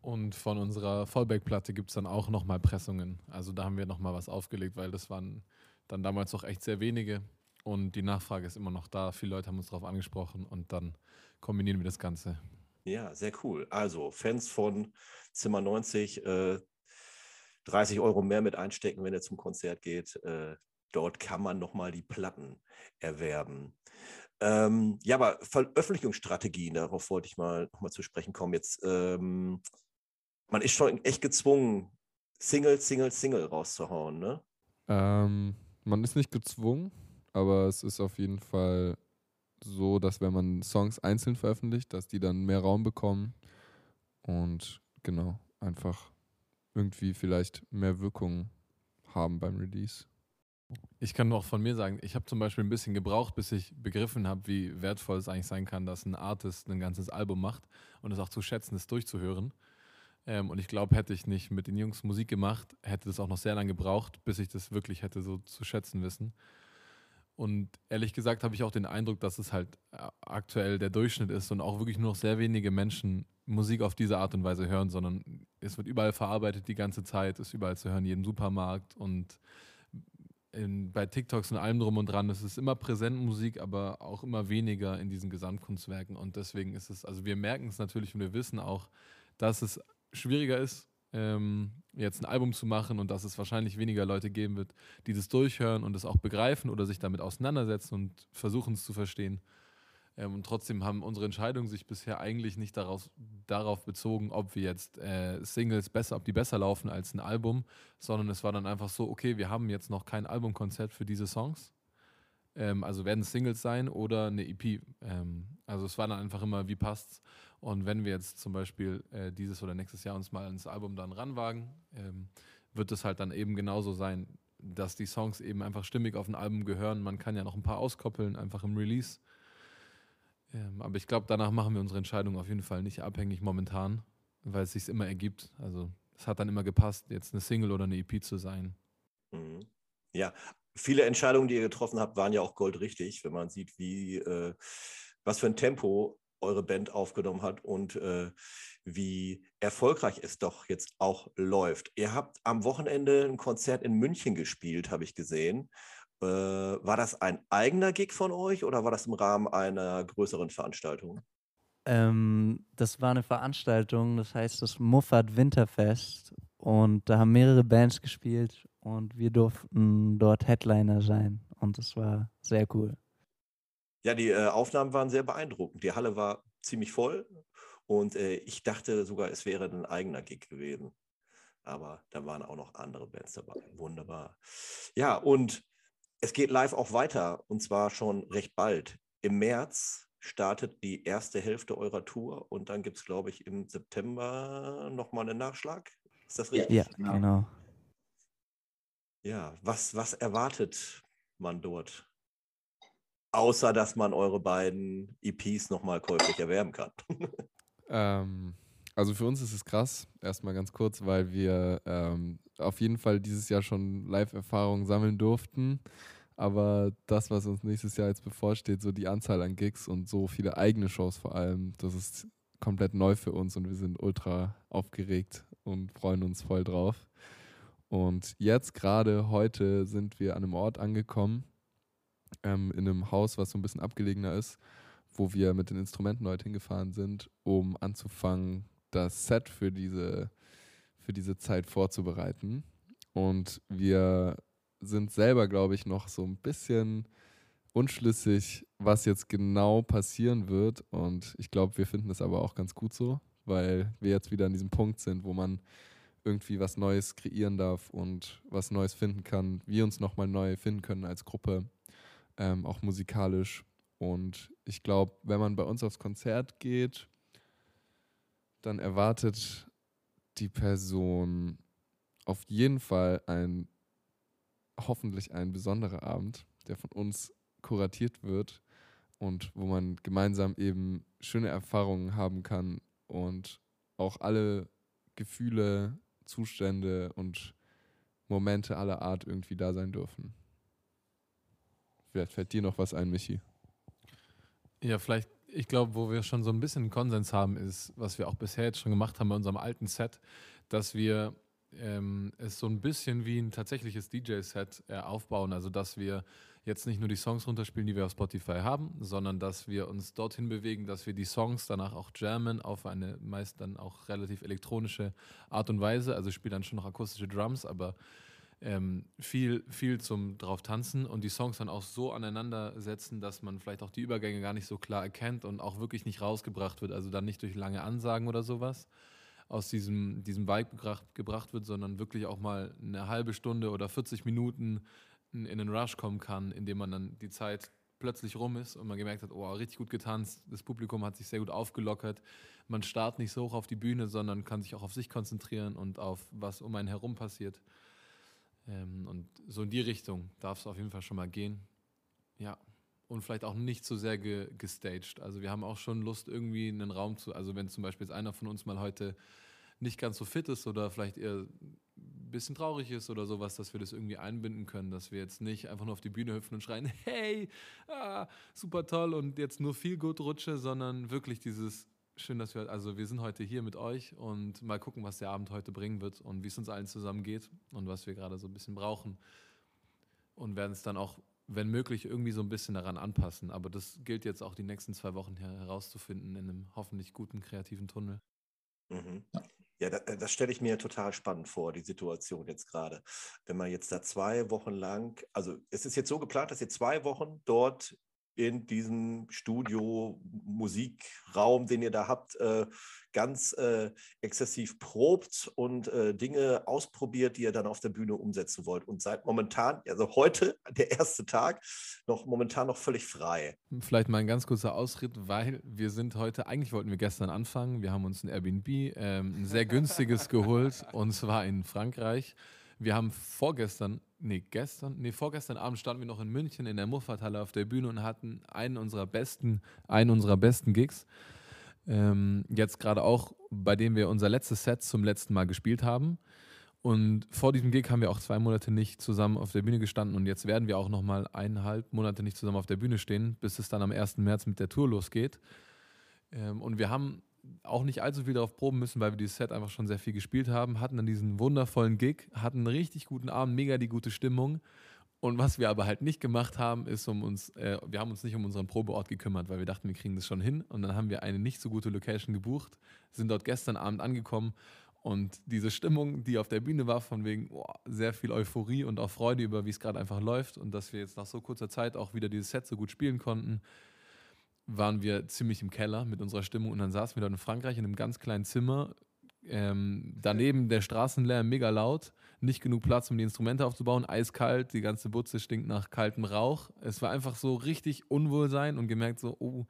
Und von unserer Fallback-Platte gibt es dann auch nochmal Pressungen. Also da haben wir nochmal was aufgelegt, weil das waren dann damals auch echt sehr wenige. Und die Nachfrage ist immer noch da. Viele Leute haben uns darauf angesprochen und dann kombinieren wir das Ganze. Ja, sehr cool. Also Fans von Zimmer 90, äh, 30 Euro mehr mit einstecken, wenn er zum Konzert geht. Äh, dort kann man nochmal die Platten erwerben. Ähm, ja, aber Veröffentlichungsstrategien, darauf wollte ich mal nochmal zu sprechen kommen. Jetzt, ähm, man ist schon echt gezwungen, Single, Single, Single rauszuhauen, ne? Ähm, man ist nicht gezwungen, aber es ist auf jeden Fall so, dass wenn man Songs einzeln veröffentlicht, dass die dann mehr Raum bekommen und genau, einfach irgendwie vielleicht mehr Wirkung haben beim Release. Ich kann auch von mir sagen, ich habe zum Beispiel ein bisschen gebraucht, bis ich begriffen habe, wie wertvoll es eigentlich sein kann, dass ein Artist ein ganzes Album macht und es auch zu schätzen ist, durchzuhören. Ähm, und ich glaube, hätte ich nicht mit den Jungs Musik gemacht, hätte es auch noch sehr lange gebraucht, bis ich das wirklich hätte so zu schätzen wissen. Und ehrlich gesagt habe ich auch den Eindruck, dass es halt äh, aktuell der Durchschnitt ist und auch wirklich nur noch sehr wenige Menschen Musik auf diese Art und Weise hören, sondern es wird überall verarbeitet die ganze Zeit, ist überall zu hören, jeden Supermarkt und in, bei TikToks und allem drum und dran. Es ist immer präsent Musik, aber auch immer weniger in diesen Gesamtkunstwerken. Und deswegen ist es, also wir merken es natürlich und wir wissen auch, dass es schwieriger ist, ähm, jetzt ein Album zu machen und dass es wahrscheinlich weniger Leute geben wird, die das durchhören und es auch begreifen oder sich damit auseinandersetzen und versuchen es zu verstehen. Ähm, und trotzdem haben unsere Entscheidungen sich bisher eigentlich nicht darauf, darauf bezogen, ob wir jetzt äh, Singles besser, ob die besser laufen als ein Album, sondern es war dann einfach so, okay, wir haben jetzt noch kein Albumkonzept für diese Songs. Ähm, also werden es Singles sein oder eine EP. Ähm, also es war dann einfach immer, wie passt's. Und wenn wir jetzt zum Beispiel äh, dieses oder nächstes Jahr uns mal ans Album dann ranwagen, ähm, wird es halt dann eben genauso sein, dass die Songs eben einfach stimmig auf ein Album gehören. Man kann ja noch ein paar auskoppeln, einfach im Release. Ähm, aber ich glaube, danach machen wir unsere Entscheidung auf jeden Fall nicht abhängig momentan, weil es sich immer ergibt. Also es hat dann immer gepasst, jetzt eine Single oder eine EP zu sein. Mhm. Ja, viele Entscheidungen, die ihr getroffen habt, waren ja auch goldrichtig, wenn man sieht, wie äh, was für ein Tempo eure Band aufgenommen hat und äh, wie erfolgreich es doch jetzt auch läuft. Ihr habt am Wochenende ein Konzert in München gespielt, habe ich gesehen. Äh, war das ein eigener Gig von euch oder war das im Rahmen einer größeren Veranstaltung? Ähm, das war eine Veranstaltung, das heißt das Muffat Winterfest. und da haben mehrere Bands gespielt und wir durften dort Headliner sein und das war sehr cool. Ja, die äh, Aufnahmen waren sehr beeindruckend. Die Halle war ziemlich voll und äh, ich dachte sogar, es wäre ein eigener Gig gewesen. Aber da waren auch noch andere Bands dabei. Wunderbar. Ja, und es geht live auch weiter und zwar schon recht bald. Im März startet die erste Hälfte eurer Tour und dann gibt es, glaube ich, im September nochmal einen Nachschlag. Ist das richtig? Ja, genau. Ja, was, was erwartet man dort? Außer, dass man eure beiden EPs nochmal käuflich erwerben kann. [LAUGHS] Ähm, also für uns ist es krass, erstmal ganz kurz, weil wir ähm, auf jeden Fall dieses Jahr schon Live-Erfahrungen sammeln durften. Aber das, was uns nächstes Jahr jetzt bevorsteht, so die Anzahl an Gigs und so viele eigene Shows vor allem, das ist komplett neu für uns und wir sind ultra aufgeregt und freuen uns voll drauf. Und jetzt gerade heute sind wir an einem Ort angekommen, ähm, in einem Haus, was so ein bisschen abgelegener ist, wo wir mit den Instrumenten heute hingefahren sind, um anzufangen, das Set für diese, für diese Zeit vorzubereiten. Und wir sind selber, glaube ich, noch so ein bisschen unschlüssig, was jetzt genau passieren wird. Und ich glaube, wir finden es aber auch ganz gut so, weil wir jetzt wieder an diesem Punkt sind, wo man irgendwie was Neues kreieren darf und was Neues finden kann, wir uns nochmal neu finden können als Gruppe, ähm, auch musikalisch. Und ich glaube, wenn man bei uns aufs Konzert geht, dann erwartet die Person auf jeden Fall ein, hoffentlich ein besonderer Abend, der von uns kuratiert wird und wo man gemeinsam eben schöne Erfahrungen haben kann und auch alle Gefühle, Zustände und Momente aller Art irgendwie da sein dürfen. Vielleicht fällt dir noch was ein, Michi. Ja, vielleicht, ich glaube, wo wir schon so ein bisschen Konsens haben, ist, was wir auch bisher jetzt schon gemacht haben bei unserem alten Set, dass wir ähm, es so ein bisschen wie ein tatsächliches DJ-Set äh, aufbauen. Also, dass wir jetzt nicht nur die Songs runterspielen, die wir auf Spotify haben, sondern dass wir uns dorthin bewegen, dass wir die Songs danach auch jammen auf eine meist dann auch relativ elektronische Art und Weise. Also, ich spiele dann schon noch akustische Drums, aber ähm, viel, viel zum drauf tanzen und die Songs dann auch so aneinander setzen, dass man vielleicht auch die Übergänge gar nicht so klar erkennt und auch wirklich nicht rausgebracht wird, also dann nicht durch lange Ansagen oder sowas aus diesem, diesem Vibe gebracht, gebracht wird, sondern wirklich auch mal eine halbe Stunde oder 40 Minuten in, in einen Rush kommen kann, indem man dann die Zeit plötzlich rum ist und man gemerkt hat, oh, richtig gut getanzt, das Publikum hat sich sehr gut aufgelockert. Man starrt nicht so hoch auf die Bühne, sondern kann sich auch auf sich konzentrieren und auf was um einen herum passiert. Ähm, und so in die Richtung darf es auf jeden Fall schon mal gehen. Ja. Und vielleicht auch nicht so sehr ge gestaged. Also wir haben auch schon Lust, irgendwie einen Raum zu, also wenn zum Beispiel jetzt einer von uns mal heute nicht ganz so fit ist oder vielleicht eher ein bisschen traurig ist oder sowas, dass wir das irgendwie einbinden können, dass wir jetzt nicht einfach nur auf die Bühne hüpfen und schreien, [LAUGHS] hey, ah, super toll und jetzt nur viel gut rutsche, sondern wirklich dieses Schön, dass wir, also wir sind heute hier mit euch und mal gucken, was der Abend heute bringen wird und wie es uns allen zusammen geht und was wir gerade so ein bisschen brauchen. Und werden es dann auch, wenn möglich, irgendwie so ein bisschen daran anpassen. Aber das gilt jetzt auch die nächsten zwei Wochen herauszufinden in einem hoffentlich guten kreativen Tunnel. Mhm. Ja, das, das stelle ich mir total spannend vor, die Situation jetzt gerade. Wenn man jetzt da zwei Wochen lang, also es ist jetzt so geplant, dass ihr zwei Wochen dort in diesem Studio, Musikraum, den ihr da habt, äh, ganz äh, exzessiv probt und äh, Dinge ausprobiert, die ihr dann auf der Bühne umsetzen wollt. Und seid momentan, also heute, [LAUGHS] der erste Tag, noch momentan noch völlig frei. Vielleicht mal ein ganz kurzer Ausritt, weil wir sind heute, eigentlich wollten wir gestern anfangen. Wir haben uns ein Airbnb, ähm, ein sehr günstiges [LAUGHS] geholt und zwar in Frankreich. Wir haben vorgestern, nee, gestern, nee, vorgestern Abend standen wir noch in München in der Muffathalle auf der Bühne und hatten einen unserer besten, einen unserer besten Gigs. Ähm, jetzt gerade auch, bei dem wir unser letztes Set zum letzten Mal gespielt haben. Und vor diesem Gig haben wir auch zwei Monate nicht zusammen auf der Bühne gestanden und jetzt werden wir auch nochmal eineinhalb Monate nicht zusammen auf der Bühne stehen, bis es dann am 1. März mit der Tour losgeht. Ähm, und wir haben auch nicht allzu viel darauf proben müssen, weil wir dieses Set einfach schon sehr viel gespielt haben, hatten dann diesen wundervollen Gig, hatten einen richtig guten Abend, mega die gute Stimmung. Und was wir aber halt nicht gemacht haben, ist um uns, äh, wir haben uns nicht um unseren Probeort gekümmert, weil wir dachten, wir kriegen das schon hin. Und dann haben wir eine nicht so gute Location gebucht, sind dort gestern Abend angekommen Und diese Stimmung, die auf der Bühne war, von wegen oh, sehr viel Euphorie und auch Freude über, wie es gerade einfach läuft und dass wir jetzt nach so kurzer Zeit auch wieder dieses Set so gut spielen konnten, waren wir ziemlich im Keller mit unserer Stimmung. Und dann saßen wir dort in Frankreich in einem ganz kleinen Zimmer. Ähm, daneben der Straßenlärm mega laut, nicht genug Platz, um die Instrumente aufzubauen, eiskalt, die ganze Butze stinkt nach kaltem Rauch. Es war einfach so richtig Unwohlsein und gemerkt so, oh,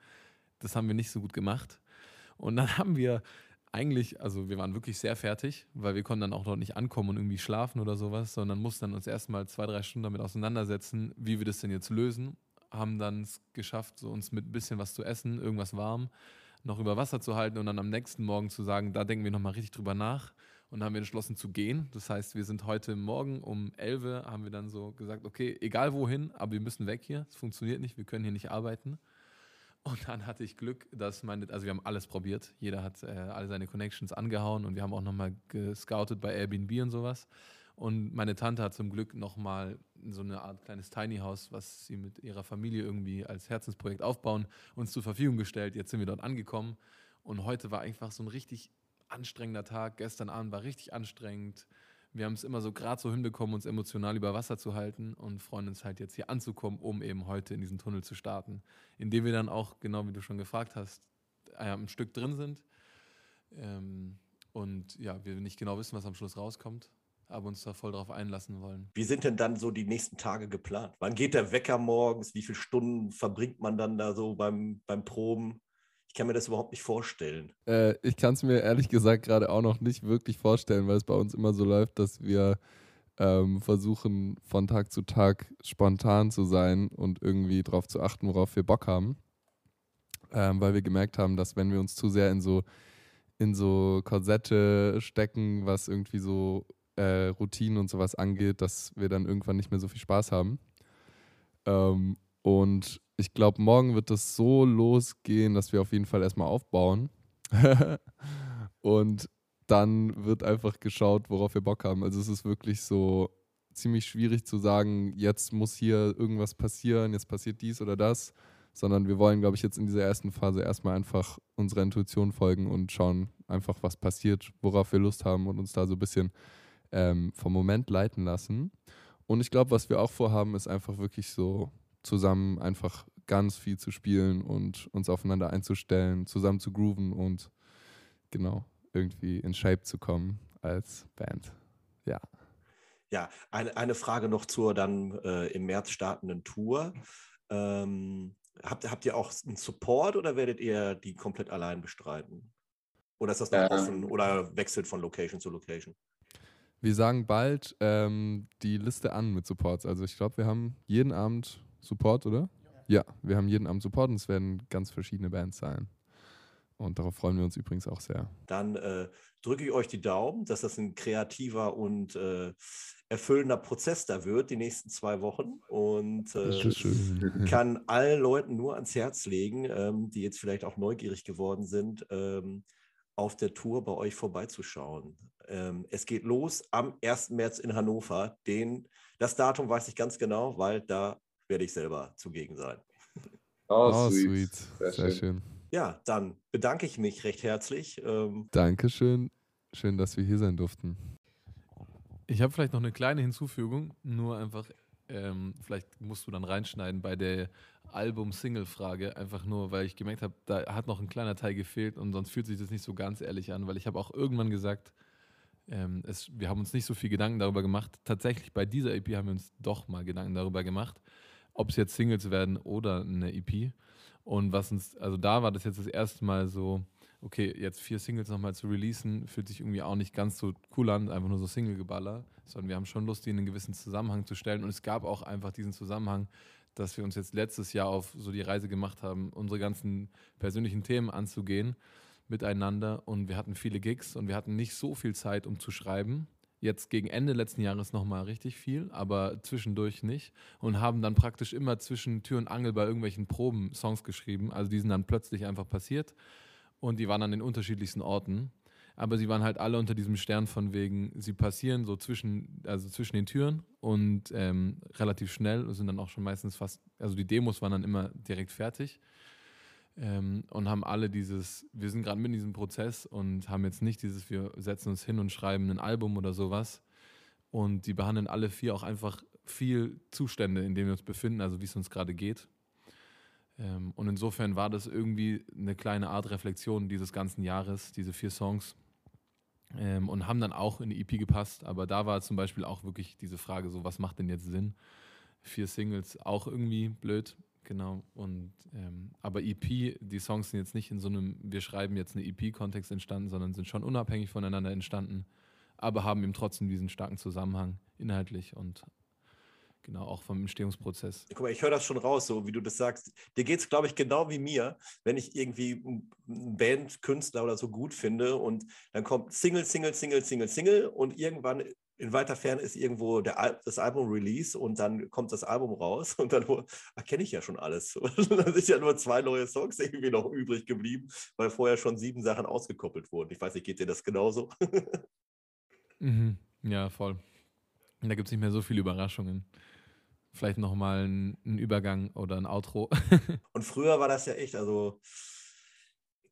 das haben wir nicht so gut gemacht. Und dann [LAUGHS] haben wir eigentlich, also wir waren wirklich sehr fertig, weil wir konnten dann auch dort nicht ankommen und irgendwie schlafen oder sowas, sondern mussten dann uns erstmal zwei, drei Stunden damit auseinandersetzen, wie wir das denn jetzt lösen. Haben dann es geschafft, so uns mit ein bisschen was zu essen, irgendwas warm, noch über Wasser zu halten und dann am nächsten Morgen zu sagen, da denken wir nochmal richtig drüber nach. Und dann haben wir entschlossen zu gehen. Das heißt, wir sind heute Morgen um 11 Uhr, haben wir dann so gesagt, okay, egal wohin, aber wir müssen weg hier. Es funktioniert nicht, wir können hier nicht arbeiten. Und dann hatte ich Glück, dass meine, also wir haben alles probiert. Jeder hat äh, alle seine Connections angehauen und wir haben auch nochmal gescoutet bei Airbnb und sowas. Und meine Tante hat zum Glück nochmal so eine Art kleines Tiny House, was sie mit ihrer Familie irgendwie als Herzensprojekt aufbauen, uns zur Verfügung gestellt. Jetzt sind wir dort angekommen und heute war einfach so ein richtig anstrengender Tag. Gestern Abend war richtig anstrengend wir haben es immer so gerade so hinbekommen, uns emotional über Wasser zu halten und freuen uns halt jetzt hier anzukommen, um eben heute in diesen Tunnel zu starten, in dem wir dann auch, genau wie du schon gefragt hast, äh, ein Stück drin sind. Ähm, und ja, wir nicht genau wissen, was am Schluss rauskommt, aber uns da voll drauf einlassen wollen. Wie sind denn dann so die nächsten Tage geplant? Wann geht der Wecker morgens? Wie viele Stunden verbringt man dann da so beim, beim Proben? Ich kann mir das überhaupt nicht vorstellen. Äh, ich kann es mir ehrlich gesagt gerade auch noch nicht wirklich vorstellen, weil es bei uns immer so läuft, dass wir ähm, versuchen, von Tag zu Tag spontan zu sein und irgendwie darauf zu achten, worauf wir Bock haben. Ähm, weil wir gemerkt haben, dass wenn wir uns zu sehr in so, in so Korsette stecken, was irgendwie so äh, Routinen und sowas angeht, dass wir dann irgendwann nicht mehr so viel Spaß haben. Ähm, und ich glaube, morgen wird es so losgehen, dass wir auf jeden Fall erstmal aufbauen. [LAUGHS] und dann wird einfach geschaut, worauf wir Bock haben. Also es ist wirklich so ziemlich schwierig zu sagen, jetzt muss hier irgendwas passieren, jetzt passiert dies oder das, sondern wir wollen, glaube ich, jetzt in dieser ersten Phase erstmal einfach unserer Intuition folgen und schauen einfach, was passiert, worauf wir Lust haben und uns da so ein bisschen ähm, vom Moment leiten lassen. Und ich glaube, was wir auch vorhaben, ist einfach wirklich so zusammen einfach ganz viel zu spielen und uns aufeinander einzustellen, zusammen zu grooven und genau irgendwie in Shape zu kommen als Band. Ja. Ja, eine, eine Frage noch zur dann äh, im März startenden Tour. Ähm, habt, habt ihr auch einen Support oder werdet ihr die komplett allein bestreiten? Oder ist das noch ähm, offen oder wechselt von Location zu Location? Wir sagen bald ähm, die Liste an mit Supports. Also ich glaube, wir haben jeden Abend Support, oder? Ja, wir haben jeden Abend Support und es werden ganz verschiedene Bands sein. Und darauf freuen wir uns übrigens auch sehr. Dann äh, drücke ich euch die Daumen, dass das ein kreativer und äh, erfüllender Prozess da wird, die nächsten zwei Wochen. Und äh, kann allen Leuten nur ans Herz legen, ähm, die jetzt vielleicht auch neugierig geworden sind, ähm, auf der Tour bei euch vorbeizuschauen. Ähm, es geht los am 1. März in Hannover. Den, das Datum weiß ich ganz genau, weil da werde ich selber zugegen sein. Oh, oh sweet. sweet. Sehr, Sehr schön. schön. Ja, dann bedanke ich mich recht herzlich. Ähm Dankeschön. Schön, dass wir hier sein durften. Ich habe vielleicht noch eine kleine Hinzufügung, nur einfach, ähm, vielleicht musst du dann reinschneiden bei der Album-Single-Frage, einfach nur, weil ich gemerkt habe, da hat noch ein kleiner Teil gefehlt und sonst fühlt sich das nicht so ganz ehrlich an, weil ich habe auch irgendwann gesagt, ähm, es, wir haben uns nicht so viel Gedanken darüber gemacht. Tatsächlich bei dieser EP haben wir uns doch mal Gedanken darüber gemacht ob es jetzt Singles werden oder eine EP. Und was uns, also da war das jetzt das erste Mal so, okay, jetzt vier Singles nochmal zu releasen, fühlt sich irgendwie auch nicht ganz so cool an, einfach nur so Single-Geballer, sondern wir haben schon Lust, die in einen gewissen Zusammenhang zu stellen. Und es gab auch einfach diesen Zusammenhang, dass wir uns jetzt letztes Jahr auf so die Reise gemacht haben, unsere ganzen persönlichen Themen anzugehen miteinander. Und wir hatten viele Gigs und wir hatten nicht so viel Zeit, um zu schreiben jetzt gegen Ende letzten Jahres nochmal richtig viel, aber zwischendurch nicht. Und haben dann praktisch immer zwischen Tür und Angel bei irgendwelchen Proben Songs geschrieben. Also die sind dann plötzlich einfach passiert und die waren an den unterschiedlichsten Orten. Aber sie waren halt alle unter diesem Stern von wegen, sie passieren so zwischen, also zwischen den Türen und ähm, relativ schnell sind dann auch schon meistens fast, also die Demos waren dann immer direkt fertig. ähm, und haben alle dieses, wir sind gerade mit in diesem Prozess und haben jetzt nicht dieses, wir setzen uns hin und schreiben ein Album oder sowas. Und die behandeln alle vier auch einfach viel Zustände, in denen wir uns befinden, also wie es uns gerade geht. Ähm, und insofern war das irgendwie eine kleine Art Reflexion dieses ganzen Jahres, diese vier Songs. Ähm, und haben dann auch in die EP gepasst. Aber da war zum Beispiel auch wirklich diese Frage, so was macht denn jetzt Sinn? Vier Singles, auch irgendwie blöd, genau. Und ähm, aber EP, die Songs sind jetzt nicht in so einem, wir schreiben jetzt eine EP-Kontext entstanden, sondern sind schon unabhängig voneinander entstanden, aber haben eben trotzdem diesen starken Zusammenhang inhaltlich und Genau, auch vom Entstehungsprozess. Guck mal, ich höre das schon raus, so wie du das sagst. Dir geht es, glaube ich, genau wie mir, wenn ich irgendwie einen Band, Künstler oder so gut finde und dann kommt Single, Single, Single, Single, Single und irgendwann in weiter Ferne ist irgendwo Al das Album Release und dann kommt das Album raus und dann erkenne ich ja schon alles. [LAUGHS] Dann sind ja nur zwei neue Songs irgendwie noch übrig geblieben, weil vorher schon sieben Sachen ausgekoppelt wurden. Ich weiß nicht, geht dir das genauso? [LAUGHS] mhm. Ja, voll. Da gibt es nicht mehr so viele Überraschungen vielleicht nochmal ein, ein Übergang oder ein Outro. [LAUGHS] Und früher war das ja echt, also,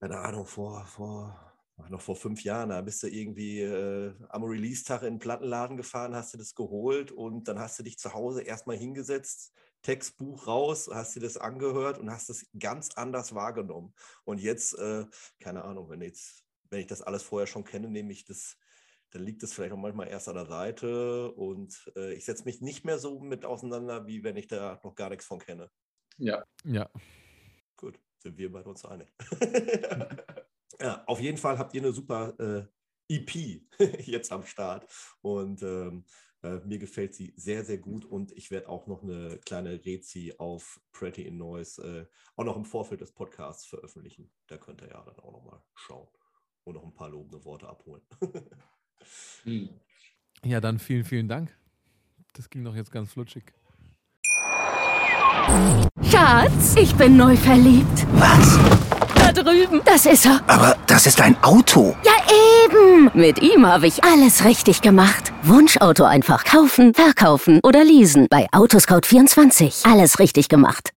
keine Ahnung, vor, vor, noch vor fünf Jahren, da bist du irgendwie äh, am Release-Tag in den Plattenladen gefahren, hast du das geholt und dann hast du dich zu Hause erstmal hingesetzt, Textbuch raus, hast dir das angehört und hast es ganz anders wahrgenommen. Und jetzt, äh, keine Ahnung, wenn jetzt, wenn ich das alles vorher schon kenne, nehme ich das dann liegt es vielleicht auch manchmal erst an der Seite und äh, ich setze mich nicht mehr so mit auseinander, wie wenn ich da noch gar nichts von kenne. Ja. Ja. Gut, sind wir bei uns einig. [LAUGHS] ja, auf jeden Fall habt ihr eine super äh, EP [LAUGHS] jetzt am Start und ähm, äh, mir gefällt sie sehr, sehr gut und ich werde auch noch eine kleine Rezi auf Pretty in Noise äh, auch noch im Vorfeld des Podcasts veröffentlichen. Da könnt ihr ja dann auch noch mal schauen und noch ein paar lobende Worte abholen. [LAUGHS] Hm. Ja, dann vielen, vielen Dank. Das ging doch jetzt ganz flutschig. Schatz, ich bin neu verliebt. Was? Da drüben. Das ist er. Aber das ist ein Auto. Ja, eben. Mit ihm habe ich alles richtig gemacht. Wunschauto einfach kaufen, verkaufen oder leasen. Bei Autoscout24. Alles richtig gemacht.